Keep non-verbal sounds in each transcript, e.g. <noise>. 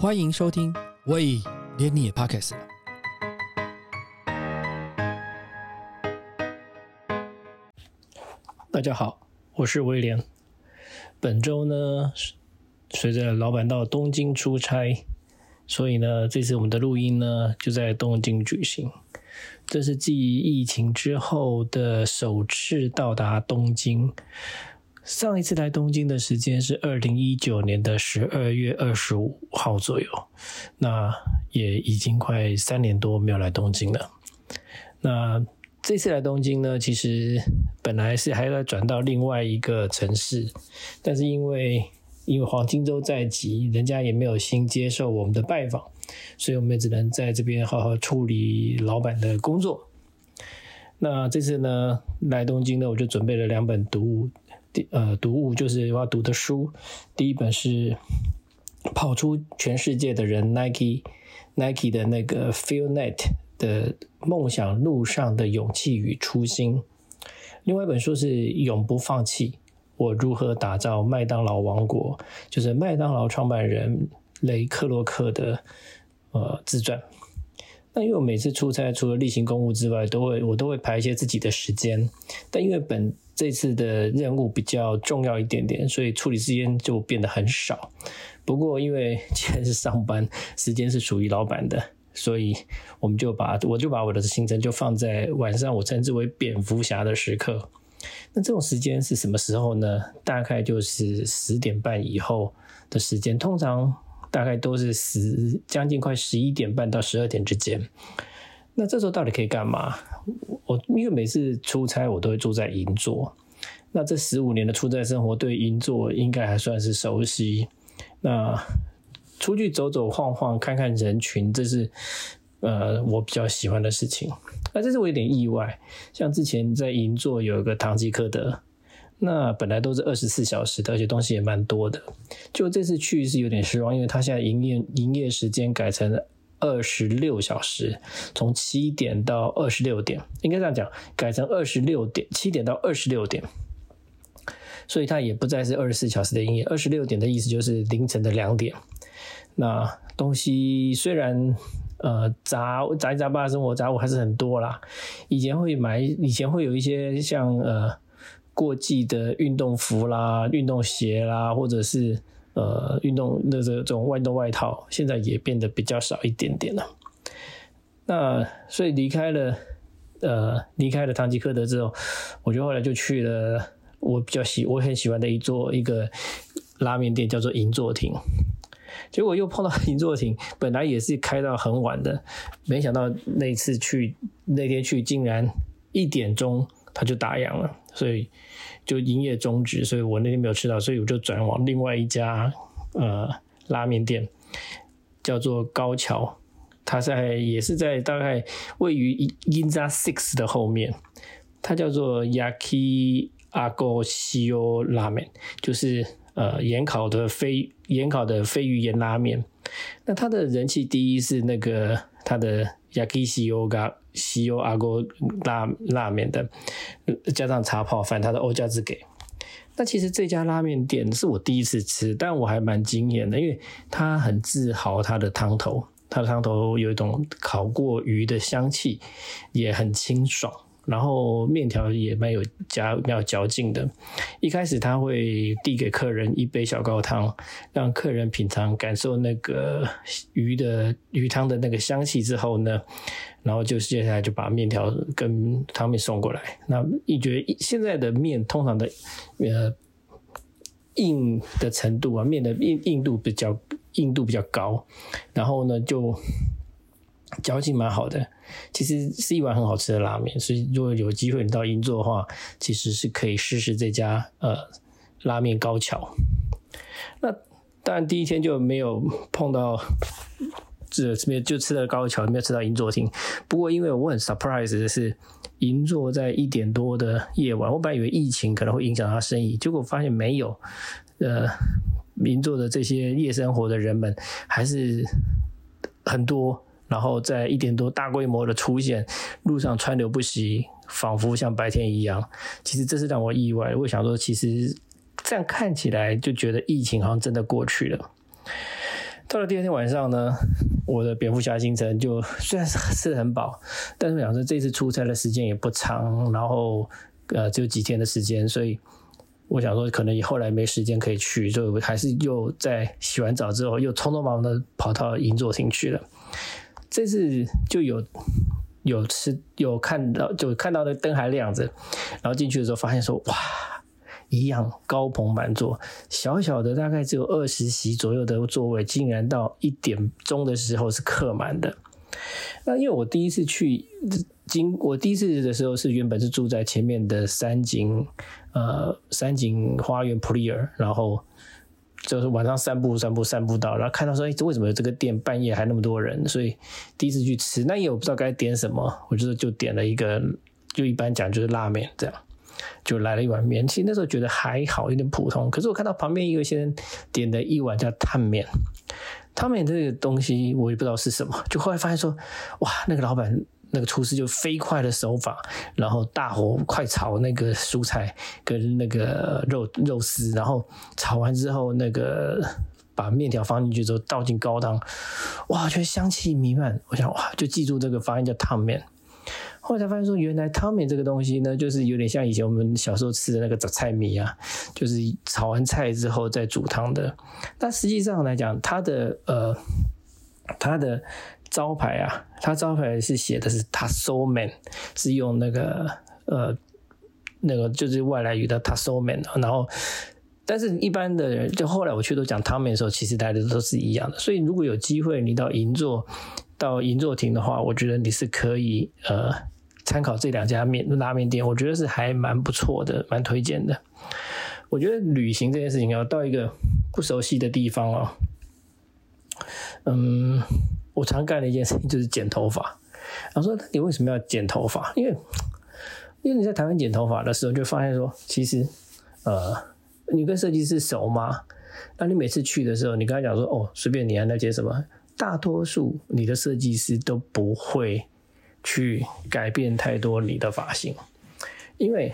欢迎收听，喂，连你也 Podcast 了。大家好，我是威廉。本周呢，随着老板到东京出差，所以呢，这次我们的录音呢就在东京举行。这是继疫情之后的首次到达东京。上一次来东京的时间是二零一九年的十二月二十五号左右，那也已经快三年多没有来东京了。那这次来东京呢，其实本来是还要转到另外一个城市，但是因为因为黄金周在即，人家也没有心接受我们的拜访，所以我们也只能在这边好好处理老板的工作。那这次呢，来东京呢，我就准备了两本读物，呃，读物就是我要读的书。第一本是《跑出全世界的人》Nike Nike 的那个 Feel Net。的梦想路上的勇气与初心。另外一本书是《永不放弃：我如何打造麦当劳王国》，就是麦当劳创办人雷克洛克的呃自传。那因为我每次出差，除了例行公务之外，都会我都会排一些自己的时间。但因为本这次的任务比较重要一点点，所以处理时间就变得很少。不过因为 <laughs> 既然是上班，时间是属于老板的。所以我们就把我就把我的行程就放在晚上，我称之为蝙蝠侠的时刻。那这种时间是什么时候呢？大概就是十点半以后的时间，通常大概都是十将近快十一点半到十二点之间。那这时候到底可以干嘛？我因为每次出差我都会住在银座，那这十五年的出差生活对银座应该还算是熟悉。那出去走走晃晃，看看人群，这是呃我比较喜欢的事情。那这是我有点意外，像之前在银座有一个唐吉诃德，那本来都是二十四小时的，而且东西也蛮多的。就这次去是有点失望，因为他现在营业营业时间改成二十六小时，从七点到二十六点，应该这样讲，改成二十六点七点到二十六点。所以它也不再是二十四小时的营业，二十六点的意思就是凌晨的两点。那东西虽然呃杂杂七杂八的生活杂物还是很多啦。以前会买，以前会有一些像呃过季的运动服啦、运动鞋啦，或者是呃运动那这种运动外套，现在也变得比较少一点点了。那所以离开了呃离开了唐吉诃德之后，我就后来就去了我比较喜我很喜欢的一座一个拉面店，叫做银座亭。结果又碰到银座亭，本来也是开到很晚的，没想到那次去那天去竟然一点钟他就打烊了，所以就营业终止，所以我那天没有吃到，所以我就转往另外一家呃拉面店，叫做高桥，它在也是在大概位于 Inza Six 的后面，它叫做 Yaki Ago Shio 拉面，就是。呃，盐烤的飞盐烤的飞鱼盐拉面，那它的人气第一是那个它的 yaki 西欧嘎西欧阿哥拉拉面的，加上茶泡饭，它的欧加之给。那其实这家拉面店是我第一次吃，但我还蛮惊艳的，因为它很自豪它的汤头，它的汤头有一种烤过鱼的香气，也很清爽。然后面条也蛮有夹蛮有嚼劲的。一开始他会递给客人一杯小高汤，让客人品尝感受那个鱼的鱼汤的那个香气之后呢，然后就接下来就把面条跟汤面送过来。那你觉得现在的面通常的呃硬的程度啊，面的硬硬度比较硬度比较高，然后呢就。嚼劲蛮好的，其实是一碗很好吃的拉面，所以如果有机会你到银座的话，其实是可以试试这家呃拉面高桥。那当然第一天就没有碰到这这边就吃了高桥，没有吃到银座厅。不过因为我很 surprise 的是，银座在一点多的夜晚，我本来以为疫情可能会影响他生意，结果发现没有。呃，银座的这些夜生活的人们还是很多。然后在一点多大规模的出现，路上川流不息，仿佛像白天一样。其实这是让我意外。我想说，其实这样看起来就觉得疫情好像真的过去了。到了第二天晚上呢，我的蝙蝠侠行程就虽然是吃很饱，但是我想说这次出差的时间也不长，然后呃只有几天的时间，所以我想说可能后来没时间可以去，就还是又在洗完澡之后又匆匆忙忙的跑到银座厅去了。这次就有有吃有看到就看到那灯还亮着，然后进去的时候发现说哇。一样高朋满座，小小的大概只有二十席左右的座位，竟然到一点钟的时候是客满的。那因为我第一次去，经我第一次的时候是原本是住在前面的三井呃三井花园普利尔，然后就是晚上散步散步散步到，然后看到说哎，这为什么有这个店半夜还那么多人？所以第一次去吃，那也我不知道该点什么，我就就点了一个，就一般讲就是拉面这样。就来了一碗面，其实那时候觉得还好，有点普通。可是我看到旁边一个先生点的一碗叫烫面，烫面这个东西我也不知道是什么。就后来发现说，哇，那个老板那个厨师就飞快的手法，然后大火快炒那个蔬菜跟那个肉肉丝，然后炒完之后，那个把面条放进去之后倒进高汤，哇，觉得香气弥漫。我想哇，就记住这个发音叫烫面。后来才发现说，原来汤面这个东西呢，就是有点像以前我们小时候吃的那个杂菜米啊，就是炒完菜之后再煮汤的。但实际上来讲，它的呃，它的招牌啊，它招牌是写的是 tasoman，是用那个呃那个就是外来语的 tasoman。然后，但是一般的人，就后来我去都讲汤面的时候，其实大家都是一样的。所以如果有机会你到银座。到银座亭的话，我觉得你是可以呃参考这两家面拉面店，我觉得是还蛮不错的，蛮推荐的。我觉得旅行这件事情要到一个不熟悉的地方哦，嗯，我常干的一件事情就是剪头发。我说你为什么要剪头发？因为因为你在台湾剪头发的时候，就发现说，其实呃，你跟设计师熟吗？那你每次去的时候，你跟他讲说，哦，随便你啊，那剪什么？大多数你的设计师都不会去改变太多你的发型，因为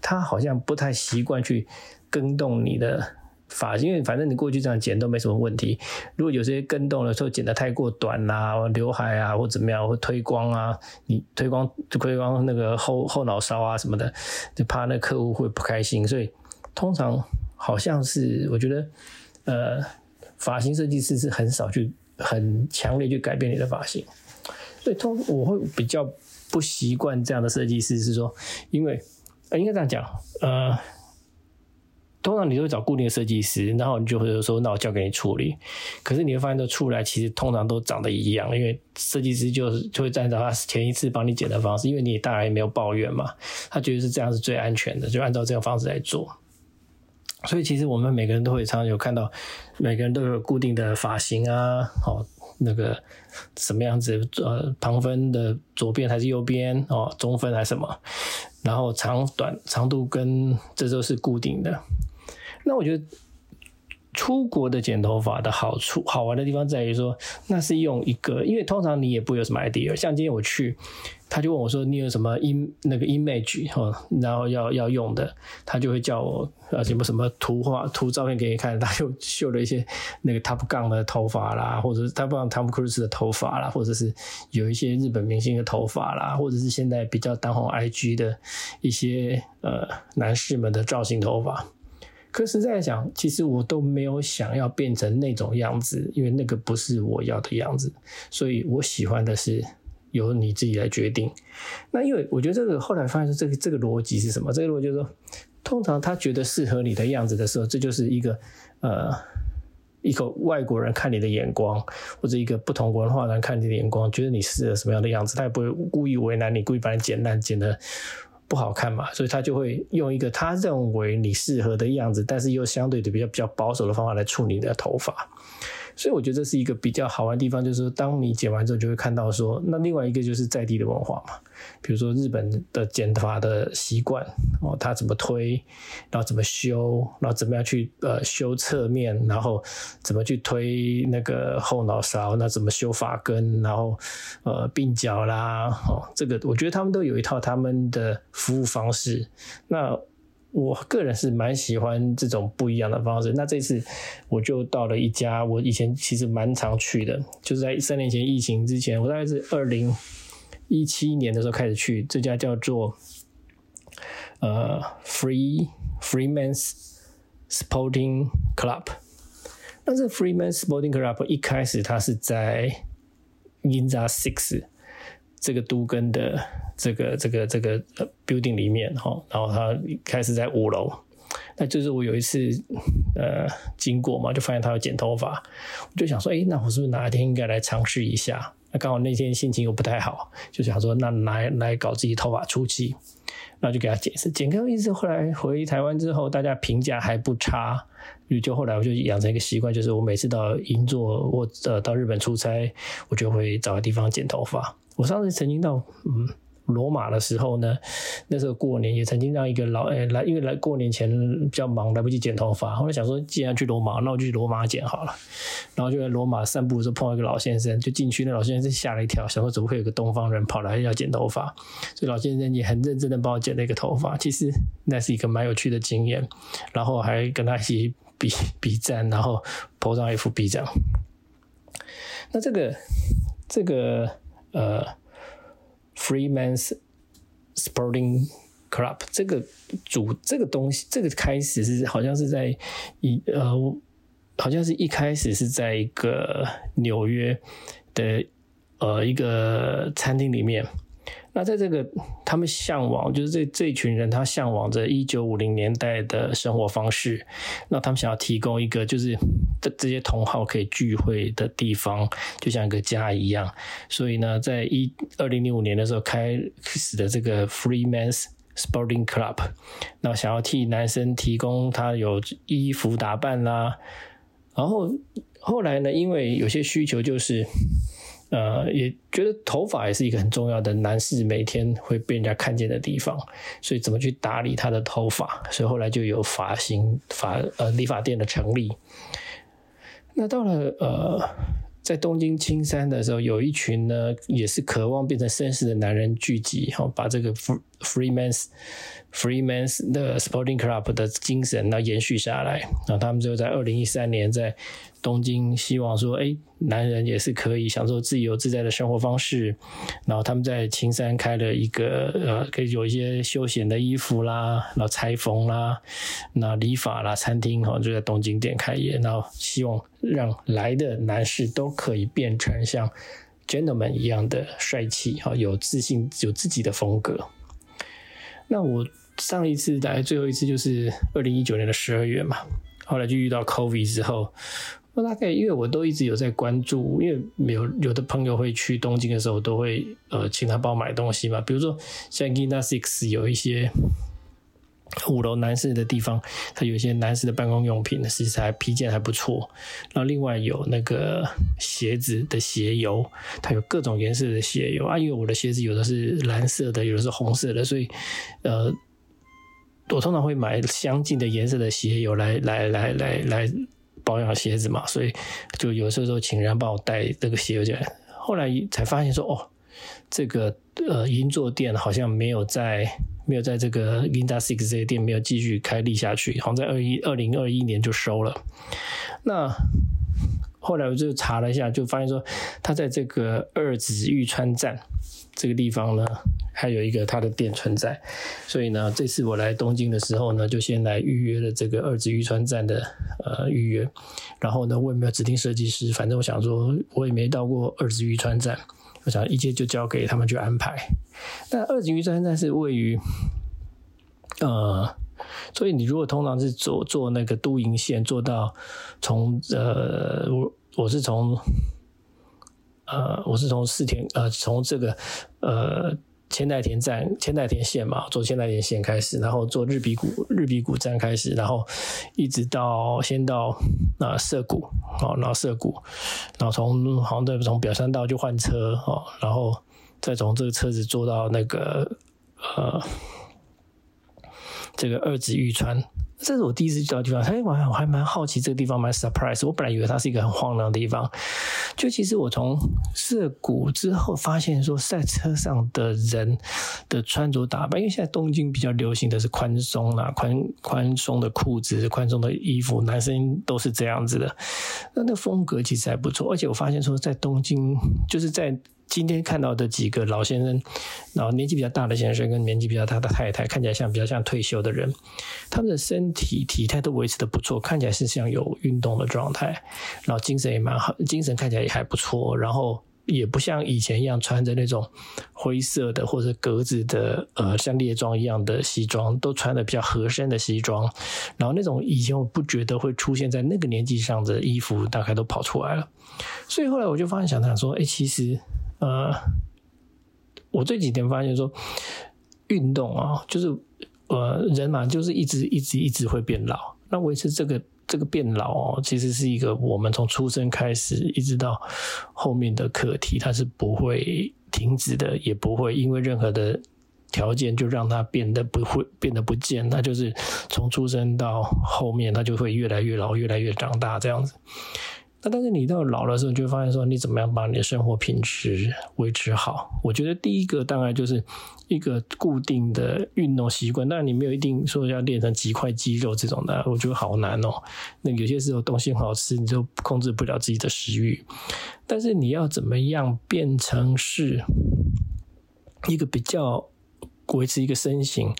他好像不太习惯去更动你的发型，因为反正你过去这样剪都没什么问题。如果有些跟动了，说剪得太过短啦，刘海啊或怎么样，或推光啊，你推光就推光那个后后脑勺啊什么的，就怕那客户会不开心，所以通常好像是我觉得呃。发型设计师是很少去很强烈去改变你的发型，所以通我会比较不习惯这样的设计师是说，因为应该这样讲，呃，通常你都会找固定的设计师，然后你就会说，那我交给你处理。可是你会发现，都出来其实通常都长得一样，因为设计师就是就会按照他前一次帮你剪的方式，因为你当然也没有抱怨嘛，他觉得是这样是最安全的，就按照这种方式来做。所以其实我们每个人都会常常有看到，每个人都有固定的发型啊，哦，那个什么样子，呃，旁分的左边还是右边，哦，中分还是什么，然后长短长度跟这都是固定的。那我觉得出国的剪头发的好处好玩的地方在于说，那是用一个，因为通常你也不有什么 idea，像今天我去。他就问我说：“你有什么 im 那个 image 哦，然后要要用的，他就会叫我呃什么什么图画图照片给你看。他就秀了一些那个 Top Gun 的头发啦，或者是 Top Gun Tom Cruise 的头发啦，或者是有一些日本明星的头发啦，或者是现在比较当红 IG 的一些呃男士们的造型头发。可实在想，其实我都没有想要变成那种样子，因为那个不是我要的样子。所以我喜欢的是。”由你自己来决定。那因为我觉得这个后来发现说，这个这个逻辑是什么？这个逻辑就是说，通常他觉得适合你的样子的时候，这就是一个呃一个外国人看你的眼光，或者一个不同文化人看你的眼光，觉得你是什么样的样子，他也不会故意为难你，故意把你剪烂，剪的不好看嘛。所以他就会用一个他认为你适合的样子，但是又相对的比较比较保守的方法来处理你的头发。所以我觉得这是一个比较好玩的地方，就是说，当你剪完之后，就会看到说，那另外一个就是在地的文化嘛，比如说日本的剪发的习惯哦，他怎么推，然后怎么修，然后怎么样去呃修侧面，然后怎么去推那个后脑勺，那怎么修发根，然后呃鬓角啦，哦，这个我觉得他们都有一套他们的服务方式。那我个人是蛮喜欢这种不一样的方式。那这次我就到了一家我以前其实蛮常去的，就是在三年前疫情之前，我大概是二零一七年的时候开始去这家叫做呃 Free Freeman's Sporting Club。那这 Freeman's Sporting Club 一开始它是在 ninza Six 这个都根的这个这个这个 building 里面哈，然后他开始在五楼。那就是我有一次呃经过嘛，就发现他要剪头发，我就想说，哎，那我是不是哪一天应该来尝试一下？那刚好那天心情又不太好，就想说，那来来搞自己头发出气，然后就给他剪一次。剪开一次，后来回台湾之后，大家评价还不差，就后来我就养成一个习惯，就是我每次到银座或呃到日本出差，我就会找个地方剪头发。我上次曾经到嗯。罗马的时候呢，那时候过年也曾经让一个老诶来，因为来过年前比较忙，来不及剪头发。后来想说，既然去罗马，那我就去罗马剪好了。然后就在罗马散步的时候碰到一个老先生，就进去，那老先生吓了一跳，想说怎么会有个东方人跑来要剪头发？所以老先生也很认真的帮我剪了一个头发。其实那是一个蛮有趣的经验，然后还跟他一起比 <laughs> 比赞，然后 po 上一幅 B 站。那这个这个呃。Freeman's Sporting Club 这个主这个东西，这个开始是好像是在一呃，好像是一开始是在一个纽约的呃一个餐厅里面。那在这个他们向往，就是这这群人，他向往着一九五零年代的生活方式。那他们想要提供一个，就是这这些同好可以聚会的地方，就像一个家一样。所以呢，在一二零零五年的时候开始的这个 Freeman's Sporting Club，那想要替男生提供他有衣服打扮啦。然后后来呢，因为有些需求就是。呃，也觉得头发也是一个很重要的男士每天会被人家看见的地方，所以怎么去打理他的头发？所以后来就有发型发呃理发店的成立。那到了呃。在东京青山的时候，有一群呢，也是渴望变成绅士的男人聚集，哈，把这个 Freeman's Freeman's 的 Sporting Club 的精神呢延续下来。然后他们就在二零一三年在东京，希望说，哎，男人也是可以享受自由自在的生活方式。然后他们在青山开了一个呃，可以有一些休闲的衣服啦，然后裁缝啦，那理发啦，餐厅哈，就在东京店开业。然后希望。让来的男士都可以变成像 gentleman 一样的帅气，哈，有自信，有自己的风格。那我上一次来，最后一次就是二零一九年的十二月嘛，后来就遇到 COVID 之后，我大概因为我都一直有在关注，因为有有的朋友会去东京的时候，都会呃请他帮我买东西嘛，比如说像 Gina Six 有一些。五楼男士的地方，它有一些男士的办公用品，其实还皮件还不错。然后另外有那个鞋子的鞋油，它有各种颜色的鞋油啊。因为我的鞋子有的是蓝色的，有的是红色的，所以呃，我通常会买相近的颜色的鞋油来来来来来保养鞋子嘛。所以就有时候请人帮我带这个鞋子。后来才发现说，哦，这个呃银座店好像没有在。没有在这个 Ginza Six 这些店没有继续开立下去，好像在二一二零二一年就收了。那后来我就查了一下，就发现说，他在这个二子玉川站这个地方呢，还有一个他的店存在。所以呢，这次我来东京的时候呢，就先来预约了这个二子玉川站的呃预约。然后呢，我也没有指定设计师，反正我想说，我也没到过二子玉川站。我想一切就交给他们去安排。那二井玉川站是位于，呃，所以你如果通常是坐坐那个都营线，坐到从呃，我我是从，呃，我是从四田呃，从这个呃。千代田站、千代田线嘛，坐千代田线开始，然后坐日比谷日比谷站开始，然后一直到先到啊涩谷，哦，然后涩谷，然后从好像从表参道就换车哦，然后再从这个车子坐到那个呃这个二子玉川这是我第一次去到地方，哎，我还我还蛮好奇这个地方，蛮 surprise。我本来以为它是一个很荒凉的地方，就其实我从涩谷之后发现说，在车上的人的穿着打扮，因为现在东京比较流行的是宽松啦，宽宽松的裤子、宽松的衣服，男生都是这样子的，那那风格其实还不错。而且我发现说，在东京就是在。今天看到的几个老先生，然后年纪比较大的先生跟年纪比较大的太太，看起来像比较像退休的人，他们的身体体态都维持的不错，看起来是像有运动的状态，然后精神也蛮好，精神看起来也还不错，然后也不像以前一样穿着那种灰色的或者格子的呃像猎装一样的西装，都穿的比较合身的西装，然后那种以前我不觉得会出现在那个年纪上的衣服，大概都跑出来了，所以后来我就发现想想说，哎，其实。呃，我这几天发现说，运动啊，就是呃，人嘛，就是一直一直一直会变老。那维持这个这个变老哦，其实是一个我们从出生开始一直到后面的课题，它是不会停止的，也不会因为任何的条件就让它变得不会变得不见。它就是从出生到后面，它就会越来越老，越来越长大这样子。那但是你到老的时候，你就会发现说，你怎么样把你的生活品质维持好？我觉得第一个当然就是一个固定的运动习惯。当然你没有一定说要练成几块肌肉这种的，我觉得好难哦。那有些时候东西很好吃，你就控制不了自己的食欲。但是你要怎么样变成是一个比较？维持一个身形，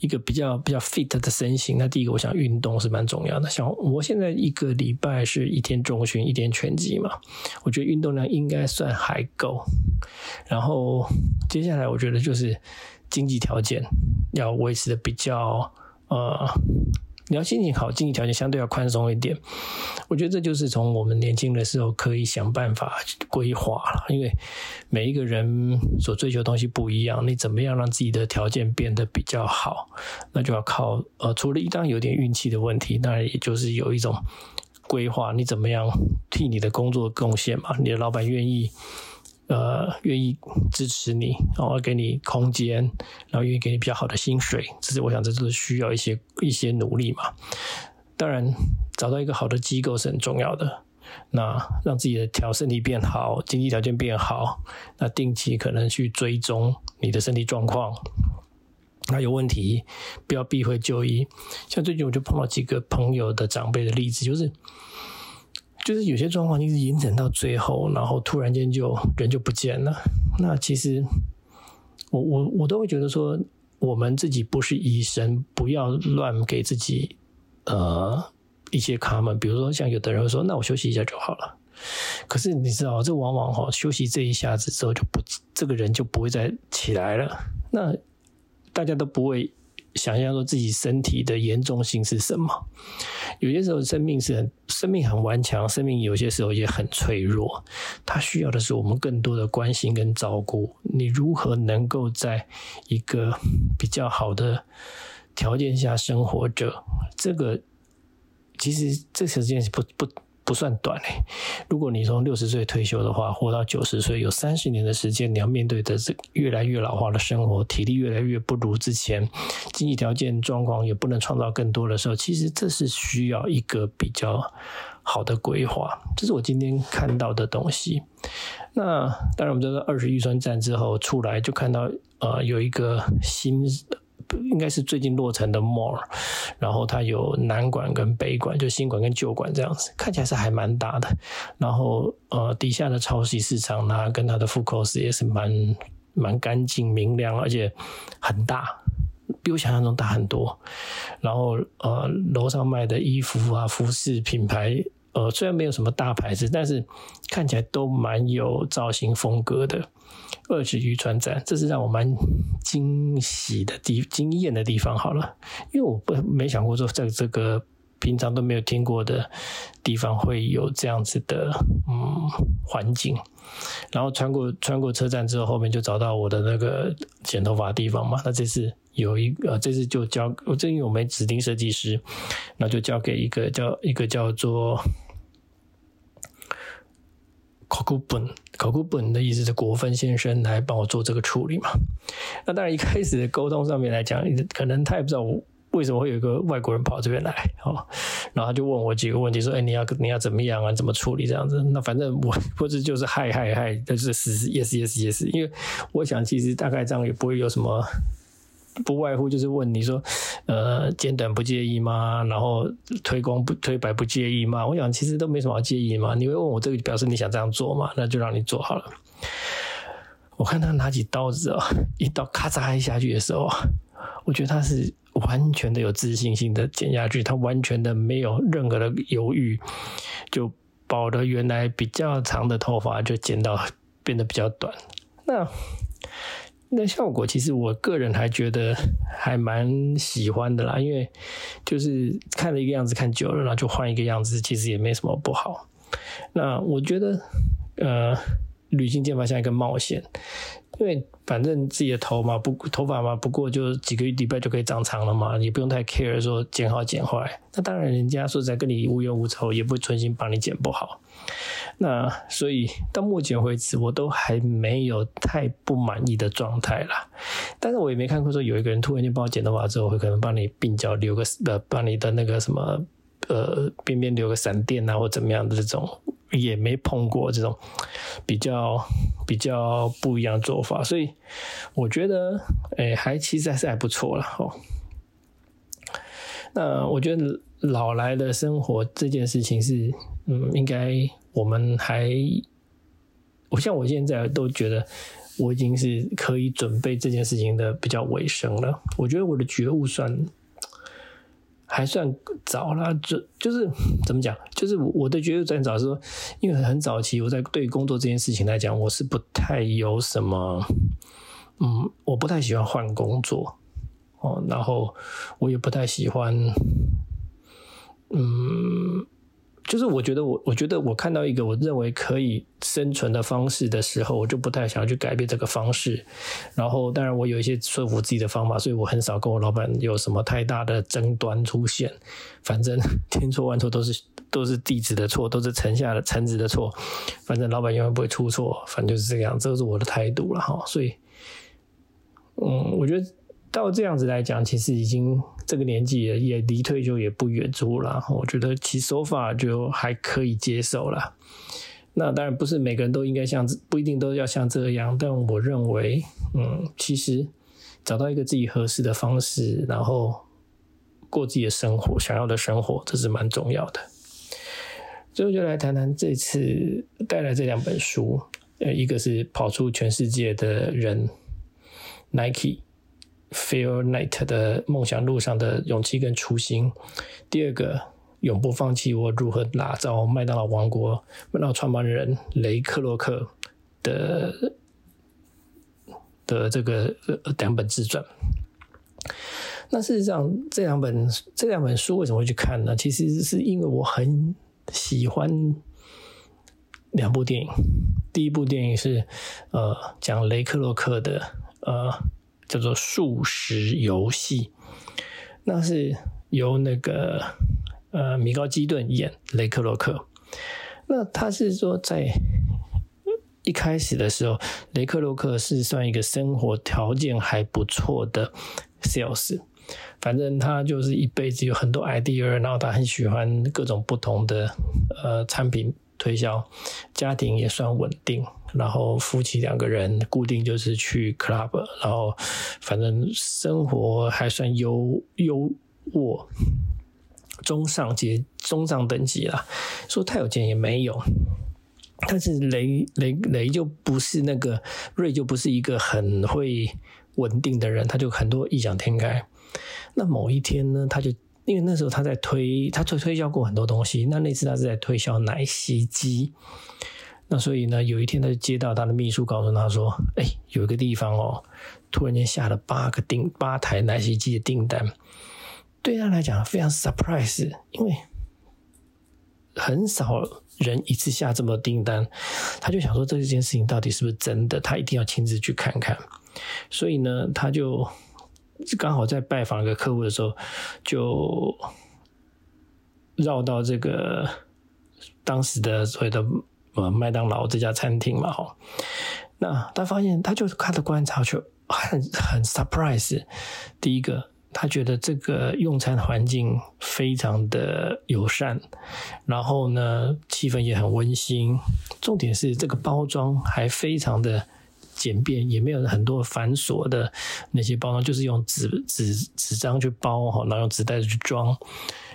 一个比较比较 fit 的身形。那第一个，我想运动是蛮重要的。像我现在一个礼拜是一天中旬，一天拳击嘛，我觉得运动量应该算还够。然后接下来，我觉得就是经济条件要维持的比较呃。你要心情好，经济条件相对要宽松一点。我觉得这就是从我们年轻的时候可以想办法规划了。因为每一个人所追求的东西不一样，你怎么样让自己的条件变得比较好，那就要靠呃，除了一当有点运气的问题，当然也就是有一种规划。你怎么样替你的工作贡献嘛？你的老板愿意。呃，愿意支持你，然后给你空间，然后愿意给你比较好的薪水，这是我想，这都是需要一些一些努力嘛。当然，找到一个好的机构是很重要的。那让自己的调身体变好，经济条件变好，那定期可能去追踪你的身体状况，那有问题不要避讳就医。像最近我就碰到几个朋友的长辈的例子，就是。就是有些状况，一直延展到最后，然后突然间就人就不见了。那其实，我我我都会觉得说，我们自己不是医生，不要乱给自己呃一些卡门。比如说，像有的人会说，那我休息一下就好了。可是你知道，这往往哈休息这一下子之后，就不这个人就不会再起来了。那大家都不会。想象说自己身体的严重性是什么？有些时候生命是很生命很顽强，生命有些时候也很脆弱。它需要的是我们更多的关心跟照顾。你如何能够在一个比较好的条件下生活着？这个其实这时间是不不。不算短嘞。如果你从六十岁退休的话，活到九十岁，有三十年的时间，你要面对的这越来越老化的生活，体力越来越不如之前，经济条件状况也不能创造更多的时候，其实这是需要一个比较好的规划。这是我今天看到的东西。那当然，我们知道二十预算战之后出来，就看到呃有一个新。应该是最近落成的 mall，然后它有南馆跟北馆，就新馆跟旧馆这样子，看起来是还蛮大的。然后呃，底下的超级市场呢，跟它的副 cos 也是蛮蛮干净明亮，而且很大，比我想象中大很多。然后呃，楼上卖的衣服啊，服饰品牌。呃，虽然没有什么大牌子，但是看起来都蛮有造型风格的。二指渔船展，这是让我蛮惊喜的地、惊艳的地方。好了，因为我不没想过说，在这个平常都没有听过的地方会有这样子的嗯环境。然后穿过穿过车站之后，后面就找到我的那个剪头发的地方嘛。那这次有一个，这次就交我这因为我没指定设计师，那就交给一个叫一个叫做。考古本，考古本的意思是国分先生来帮我做这个处理嘛？那当然一开始的沟通上面来讲，可能他也不知道我为什么会有一个外国人跑这边来？哦，然后他就问我几个问题，说：“哎，你要你要怎么样啊？怎么处理这样子？”那反正我或者就是嗨嗨嗨，就是死死 yes yes yes。因为我想，其实大概这样也不会有什么，不外乎就是问你说，呃，剪短不介意吗？然后推光不推白不介意吗？我想其实都没什么好介意嘛。你会问我这个，表示你想这样做嘛？那就让你做好了。我看他拿起刀子啊，一刀咔嚓一下去的时候，我觉得他是。完全的有自信心的剪下去，他完全的没有任何的犹豫，就把我的原来比较长的头发就剪到变得比较短。那那效果其实我个人还觉得还蛮喜欢的啦，因为就是看了一个样子看久了，然后就换一个样子，其实也没什么不好。那我觉得，呃，旅行剪发像一个冒险。因为反正自己的头嘛，不头发嘛，不过就几个礼拜就可以长长了嘛，也不用太 care 说剪好剪坏。那当然，人家说在跟你无冤无仇，也不会存心帮你剪不好。那所以到目前为止，我都还没有太不满意的状态啦。但是我也没看过说有一个人突然间帮我剪头发之后，会可能帮你鬓角留个呃，帮你的那个什么呃边边留个闪电啊，或怎么样的这种。也没碰过这种比较比较不一样的做法，所以我觉得，哎，还其实还是还不错了哦。那我觉得老来的生活这件事情是，嗯，应该我们还，我像我现在都觉得我已经是可以准备这件事情的比较尾声了。我觉得我的觉悟算。还算早了，就就是怎么讲，就是我的觉得算早，是说，因为很早期我在对工作这件事情来讲，我是不太有什么，嗯，我不太喜欢换工作，哦，然后我也不太喜欢，嗯。就是我觉得我我觉得我看到一个我认为可以生存的方式的时候，我就不太想要去改变这个方式。然后当然我有一些说服自己的方法，所以我很少跟我老板有什么太大的争端出现。反正 <laughs> 千错万错都是都是弟子的错，都是臣下的臣子的错。反正老板永远不会出错，反正就是这个样，这是我的态度了哈。所以，嗯，我觉得。到这样子来讲，其实已经这个年纪也也离退休也不远足了。我觉得其手法就还可以接受了。那当然不是每个人都应该像，不一定都要像这样。但我认为，嗯，其实找到一个自己合适的方式，然后过自己的生活，想要的生活，这是蛮重要的。最后就来谈谈这次带来这两本书，呃，一个是跑出全世界的人，Nike。Fear Night 的梦想路上的勇气跟初心。第二个，永不放弃。我如何打造麦当劳王国？麦当劳创办人雷克洛克的的这个两本自传。那事实上，这两本这两本书为什么会去看呢？其实是因为我很喜欢两部电影。第一部电影是呃讲雷克洛克的呃。叫做素食游戏，那是由那个呃米高基顿演雷克洛克。那他是说在一开始的时候，雷克洛克是算一个生活条件还不错的 sales，反正他就是一辈子有很多 idea，然后他很喜欢各种不同的呃产品推销，家庭也算稳定。然后夫妻两个人固定就是去 club，然后反正生活还算优优渥，中上阶中上等级啦。说太有钱也没有，但是雷雷雷就不是那个瑞就不是一个很会稳定的人，他就很多异想天开。那某一天呢，他就因为那时候他在推，他推推销过很多东西。那那次他是在推销奶昔机。那所以呢，有一天他就接到他的秘书告诉他说：“哎，有一个地方哦，突然间下了八个订八台奶昔机的订单，对他来讲非常 surprise，因为很少人一次下这么订单，他就想说这件事情到底是不是真的，他一定要亲自去看看。所以呢，他就刚好在拜访一个客户的时候，就绕到这个当时的所谓的。”呃，麦当劳这家餐厅嘛，哈，那他发现，他就是他的观察就很很 surprise。第一个，他觉得这个用餐环境非常的友善，然后呢，气氛也很温馨。重点是这个包装还非常的简便，也没有很多繁琐的那些包装，就是用纸纸纸张去包哈，然后用纸袋子去装。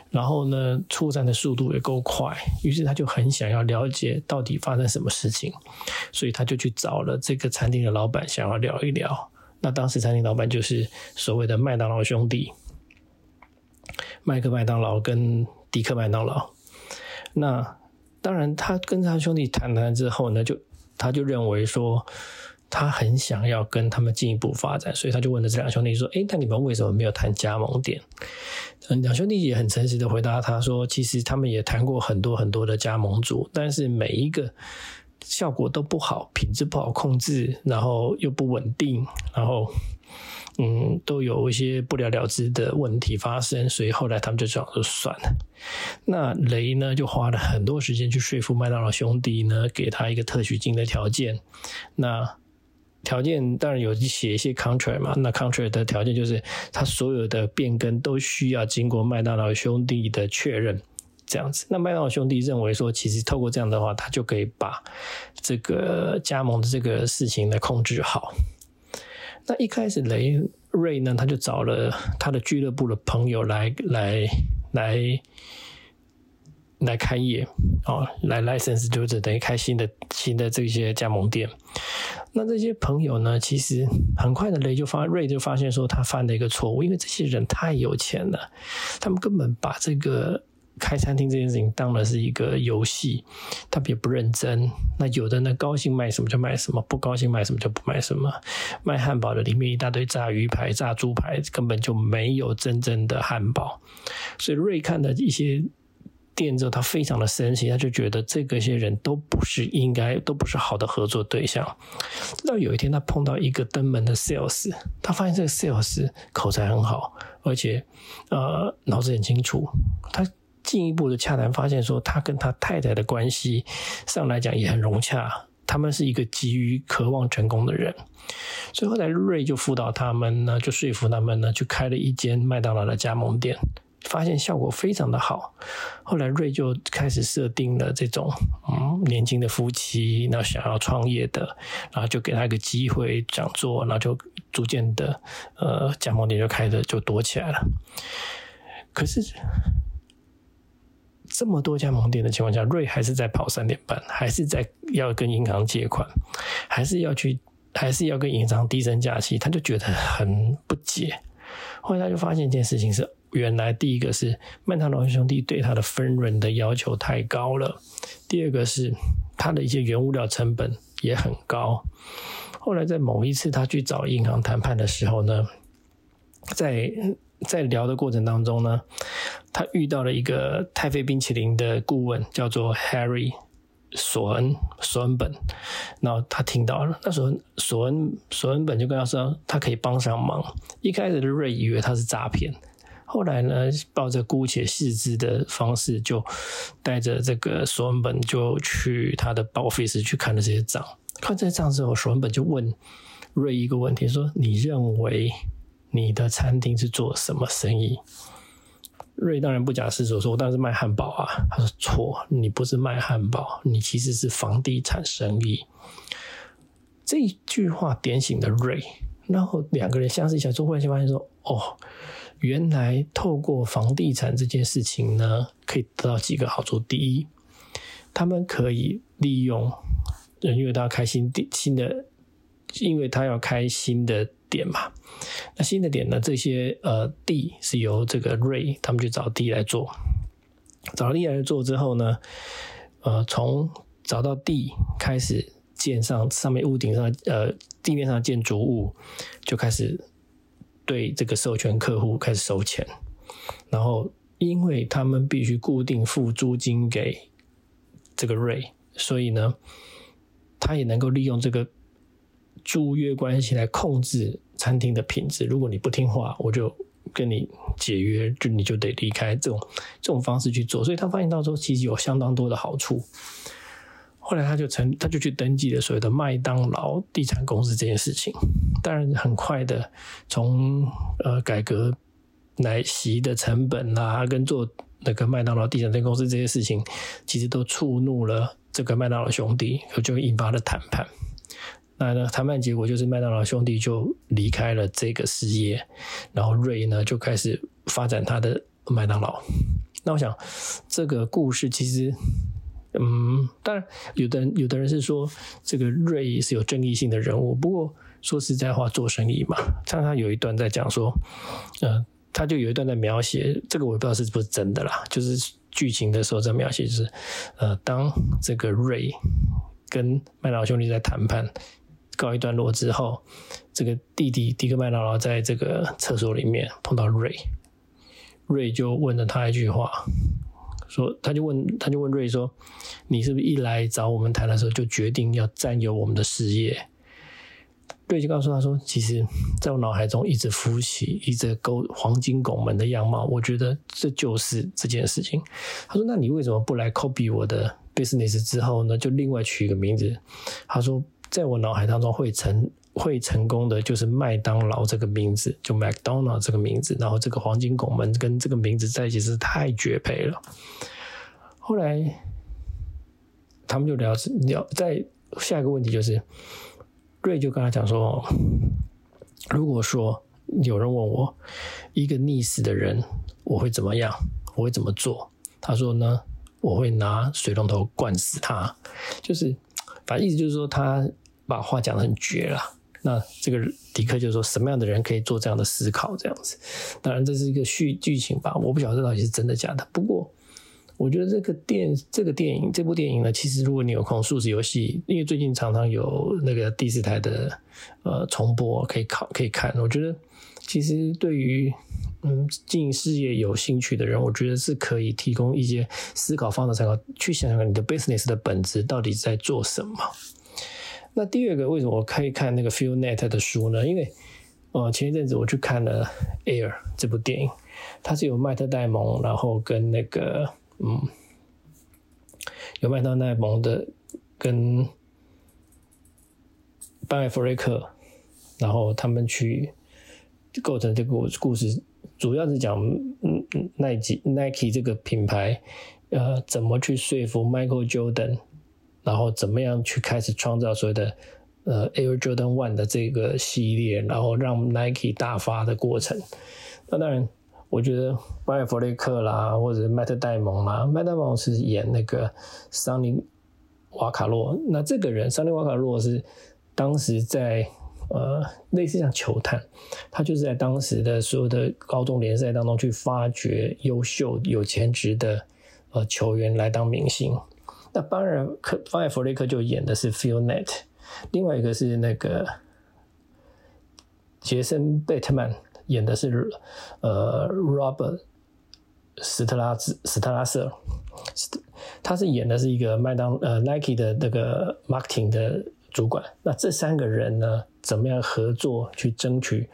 然后呢，出餐的速度也够快，于是他就很想要了解到底发生什么事情，所以他就去找了这个餐厅的老板，想要聊一聊。那当时餐厅老板就是所谓的麦当劳兄弟，麦克麦当劳跟迪克麦当劳。那当然，他跟他兄弟谈谈之后呢，就他就认为说。他很想要跟他们进一步发展，所以他就问了这两兄弟说：“哎，那你们为什么没有谈加盟店？”嗯，两兄弟也很诚实的回答他说：“其实他们也谈过很多很多的加盟主，但是每一个效果都不好，品质不好控制，然后又不稳定，然后嗯，都有一些不了了之的问题发生，所以后来他们就这样说算了。那雷呢，就花了很多时间去说服麦当劳兄弟呢，给他一个特许金的条件。那条件当然有写一些 contract 嘛，那 contract 的条件就是他所有的变更都需要经过麦当劳兄弟的确认，这样子。那麦当劳兄弟认为说，其实透过这样的话，他就可以把这个加盟的这个事情来控制好。那一开始雷瑞呢，他就找了他的俱乐部的朋友来来来。来开业哦，来 license 就是等于开新的新的这些加盟店。那这些朋友呢，其实很快的雷就发瑞就发现说他犯了一个错误，因为这些人太有钱了，他们根本把这个开餐厅这件事情当的是一个游戏，特别不认真。那有的呢，高兴卖什么就卖什么，不高兴卖什么就不卖什么。卖汉堡的里面一大堆炸鱼排、炸猪排，根本就没有真正的汉堡。所以瑞看的一些。店之后，他非常的生气，他就觉得这个些人都不是应该，都不是好的合作对象。直到有一天，他碰到一个登门的 sales，他发现这个 sales 口才很好，而且呃脑子很清楚。他进一步的洽谈，发现说他跟他太太的关系上来讲也很融洽，他们是一个急于渴望成功的人。所以后来瑞就辅导他们呢，就说服他们呢，去开了一间麦当劳的加盟店。发现效果非常的好，后来瑞就开始设定了这种嗯年轻的夫妻，那想要创业的，然后就给他一个机会讲座，然后就逐渐的呃加盟店就开的就多起来了。可是这么多加盟店的情况下，瑞还是在跑三点半，还是在要跟银行借款，还是要去，还是要跟银行低声假期，他就觉得很不解。后来他就发现一件事情是。原来第一个是麦当劳兄弟对他的分润的要求太高了，第二个是他的一些原物料成本也很高。后来在某一次他去找银行谈判的时候呢，在在聊的过程当中呢，他遇到了一个太妃冰淇淋的顾问，叫做 Harry 索恩索恩本。然后他听到了，那时候索恩索恩本就跟他说，他可以帮上忙。一开始瑞以为他是诈骗。后来呢，抱着姑且视之的方式，就带着这个索文本就去他的 office 去看了这些账。看这些账之后，索文本就问瑞一个问题：说你认为你的餐厅是做什么生意？瑞当然不假思索说：我当然是卖汉堡啊。他说：错，你不是卖汉堡，你其实是房地产生意。这一句话点醒了瑞，然后两个人相视一下，就忽然间发现说：哦。原来透过房地产这件事情呢，可以得到几个好处。第一，他们可以利用，因为他要开新店、新的，因为他要开新的点嘛。那新的点呢，这些呃地是由这个瑞他们去找地来做，找地来做之后呢，呃，从找到地开始建上上面屋顶上呃地面上建筑物，就开始。对这个授权客户开始收钱，然后因为他们必须固定付租金给这个瑞，所以呢，他也能够利用这个租约关系来控制餐厅的品质。如果你不听话，我就跟你解约，就你就得离开。这种这种方式去做，所以他发现到时候其实有相当多的好处。后来他就成，他就去登记了所谓的麦当劳地产公司这件事情。当然，很快的从呃改革奶昔的成本啊，跟做那个麦当劳地产公司这些事情，其实都触怒了这个麦当劳兄弟，就引发了谈判。那呢，谈判结果就是麦当劳兄弟就离开了这个事业，然后瑞呢就开始发展他的麦当劳。那我想这个故事其实，嗯，当然有的人有的人是说这个瑞是有正义性的人物，不过说实在话，做生意嘛，常常有一段在讲说，呃，他就有一段在描写这个，我不知道是不是真的啦，就是剧情的时候在描写，就是呃，当这个瑞跟麦当劳兄弟在谈判。告一段落之后，这个弟弟迪克麦当劳在这个厕所里面碰到瑞，瑞就问了他一句话，说他就问他就问瑞说：“你是不是一来找我们谈的时候就决定要占有我们的事业？”瑞就告诉他说：“其实在我脑海中一直浮起一直勾黄金拱门的样貌，我觉得这就是这件事情。”他说：“那你为什么不来 copy 我的 business 之后呢？就另外取一个名字？”他说。在我脑海当中会成会成功的就是麦当劳这个名字，就 McDonald 这个名字，然后这个黄金拱门跟这个名字在一起是太绝配了。后来他们就聊聊，在下一个问题就是瑞就跟他讲说，如果说有人问我一个溺死的人我会怎么样，我会怎么做？他说呢，我会拿水龙头灌死他，就是。反正意思就是说，他把话讲的很绝了。那这个迪克就说，什么样的人可以做这样的思考？这样子，当然这是一个续剧情吧，我不晓得这到底是真的假的。不过，我觉得这个电这个电影这部电影呢，其实如果你有空，数字游戏，因为最近常常有那个第四台的呃重播，可以考可以看。我觉得其实对于。嗯，经营事业有兴趣的人，我觉得是可以提供一些思考方的参考，去想想你的 business 的本质到底在做什么。那第二个，为什么我可以看那个 Phil Net 的书呢？因为呃，前一阵子我去看了 Air 这部电影，它是有麦特戴蒙，然后跟那个嗯，有麦特戴蒙的跟班艾弗瑞克，然后他们去构成这个故事。主要是讲，嗯，Nike Nike 这个品牌，呃，怎么去说服 Michael Jordan，然后怎么样去开始创造所谓的呃 Air Jordan One 的这个系列，然后让 Nike 大发的过程。那当然，我觉得巴尔弗雷克啦，或者是麦特戴蒙啦，麦特戴蒙是演那个桑尼瓦卡洛，那这个人桑尼瓦卡洛是当时在。呃，类似像球探，他就是在当时的所有的高中联赛当中去发掘优秀、有潜质的呃球员来当明星。那当然，克方艾弗雷克就演的是 Phil Net，另外一个是那个杰森贝特曼演的是呃 Robert 斯特拉斯斯特拉瑟，他是演的是一个麦当呃 Nike 的那个 marketing 的主管。那这三个人呢？怎么样合作去争取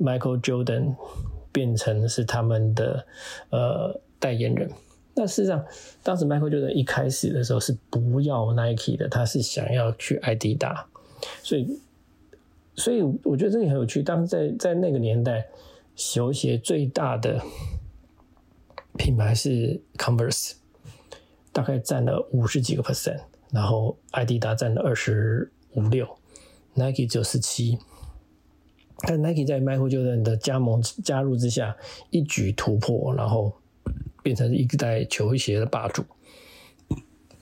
Michael Jordan 变成是他们的呃代言人？但事实上，当时 Michael Jordan 一开始的时候是不要 Nike 的，他是想要去艾迪达。所以，所以我觉得这里很有趣。当在在那个年代，球鞋最大的品牌是 Converse，大概占了五十几个 percent，然后艾迪达占了二十五六。Nike 只有十七，但 Nike 在 Michael Jordan 的加盟加入之下一举突破，然后变成一代球鞋的霸主。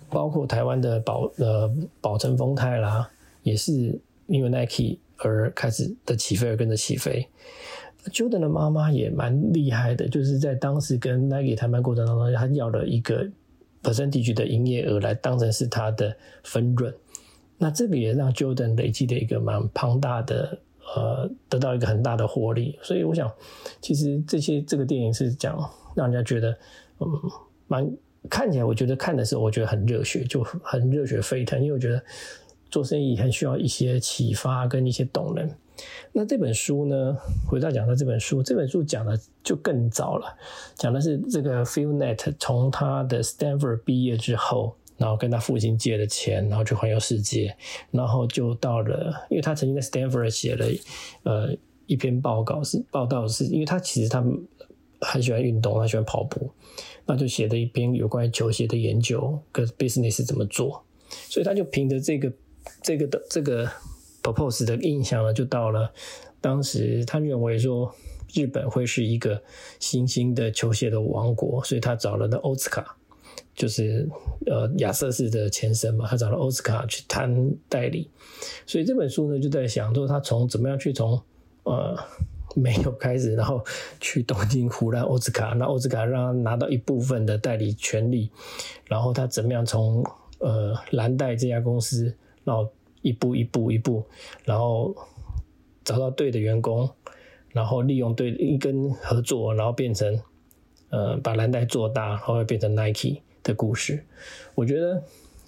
包括台湾的宝呃宝城丰泰啦，也是因为 Nike 而开始的起飞而跟着起飞。Jordan 的妈妈也蛮厉害的，就是在当时跟 Nike 谈判过程当中，他要了一个 percentage 的营业额来当成是他的分润。那这个也让 Jordan 累积的一个蛮庞大的，呃，得到一个很大的获利。所以我想，其实这些这个电影是讲让人家觉得，嗯，蛮看起来，我觉得看的时候我觉得很热血，就很热血沸腾。因为我觉得做生意很需要一些启发跟一些动能。那这本书呢，回到讲到这本书，这本书讲的就更早了，讲的是这个 Phil Net 从他的 Stanford 毕业之后。然后跟他父亲借了钱，然后去环游世界，然后就到了，因为他曾经在 Stanford 写了呃一篇报告，是报道是因为他其实他很喜欢运动，他喜欢跑步，那就写了一篇有关于球鞋的研究跟 business 怎么做，所以他就凭着这个这个的这个 purpose 的印象呢，就到了当时他认为说日本会是一个新兴的球鞋的王国，所以他找了那欧斯卡。就是呃亚瑟士的前身嘛，他找了奥斯卡去谈代理，所以这本书呢就在想说他从怎么样去从呃没有开始，然后去东京胡乱奥斯卡，那奥斯卡让他拿到一部分的代理权利，然后他怎么样从呃蓝带这家公司，然后一步一步一步，然后找到对的员工，然后利用对一根合作，然后变成呃把蓝带做大，然后变成 Nike。的故事，我觉得，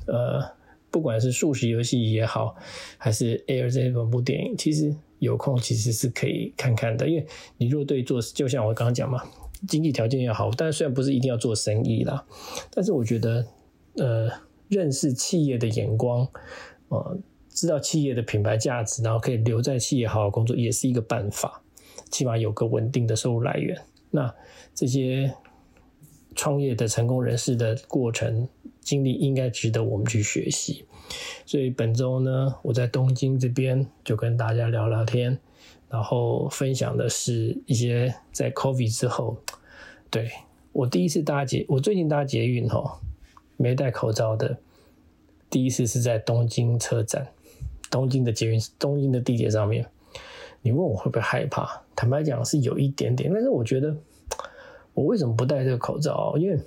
呃，不管是数十游戏也好，还是 Air 这本部电影，其实有空其实是可以看看的。因为你如果对做，就像我刚刚讲嘛，经济条件要好，但虽然不是一定要做生意啦，但是我觉得，呃，认识企业的眼光，呃，知道企业的品牌价值，然后可以留在企业好好工作，也是一个办法，起码有个稳定的收入来源。那这些。创业的成功人士的过程经历应该值得我们去学习，所以本周呢，我在东京这边就跟大家聊聊天，然后分享的是一些在 COVID 之后，对我第一次搭捷，我最近搭捷运哈，没戴口罩的，第一次是在东京车站，东京的捷运，东京的地铁上面，你问我会不会害怕？坦白讲是有一点点，但是我觉得。我为什么不戴这个口罩？因为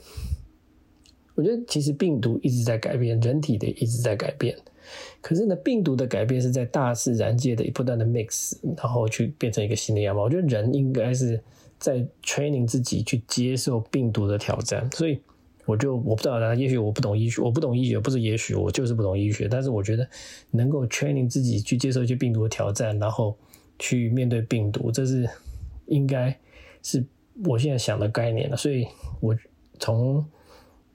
我觉得其实病毒一直在改变，人体的一直在改变。可是呢，病毒的改变是在大自然界的不断的 mix，然后去变成一个新的样貌。我觉得人应该是在 training 自己去接受病毒的挑战。所以我就我不知道啦，也许我不懂医学，我不懂医学，不是也许我就是不懂医学。但是我觉得能够 training 自己去接受一些病毒的挑战，然后去面对病毒，这是应该是。我现在想的概念了，所以我从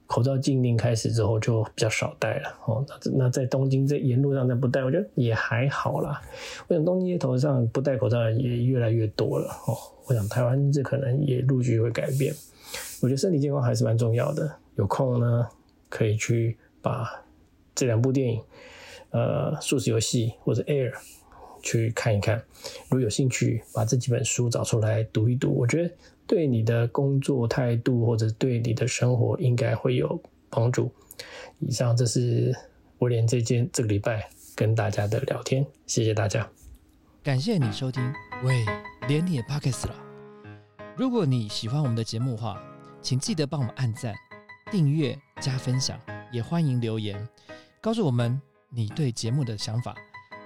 口罩禁令开始之后就比较少戴了哦。那那在东京在沿路上再不戴，我觉得也还好啦。我想东京街头上不戴口罩也越来越多了哦。我想台湾这可能也陆续会改变。我觉得身体健康还是蛮重要的。有空呢可以去把这两部电影，呃，《数字游戏》或者《Air》去看一看。如果有兴趣，把这几本书找出来读一读，我觉得。对你的工作态度，或者对你的生活，应该会有帮助。以上，这是我连这间这个礼拜跟大家的聊天，谢谢大家，感谢你收听。喂，连你也 p o c k e t 了。如果你喜欢我们的节目的话，请记得帮我们按赞、订阅、加分享，也欢迎留言告诉我们你对节目的想法，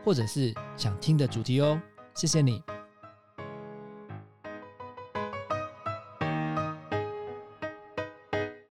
或者是想听的主题哦。谢谢你。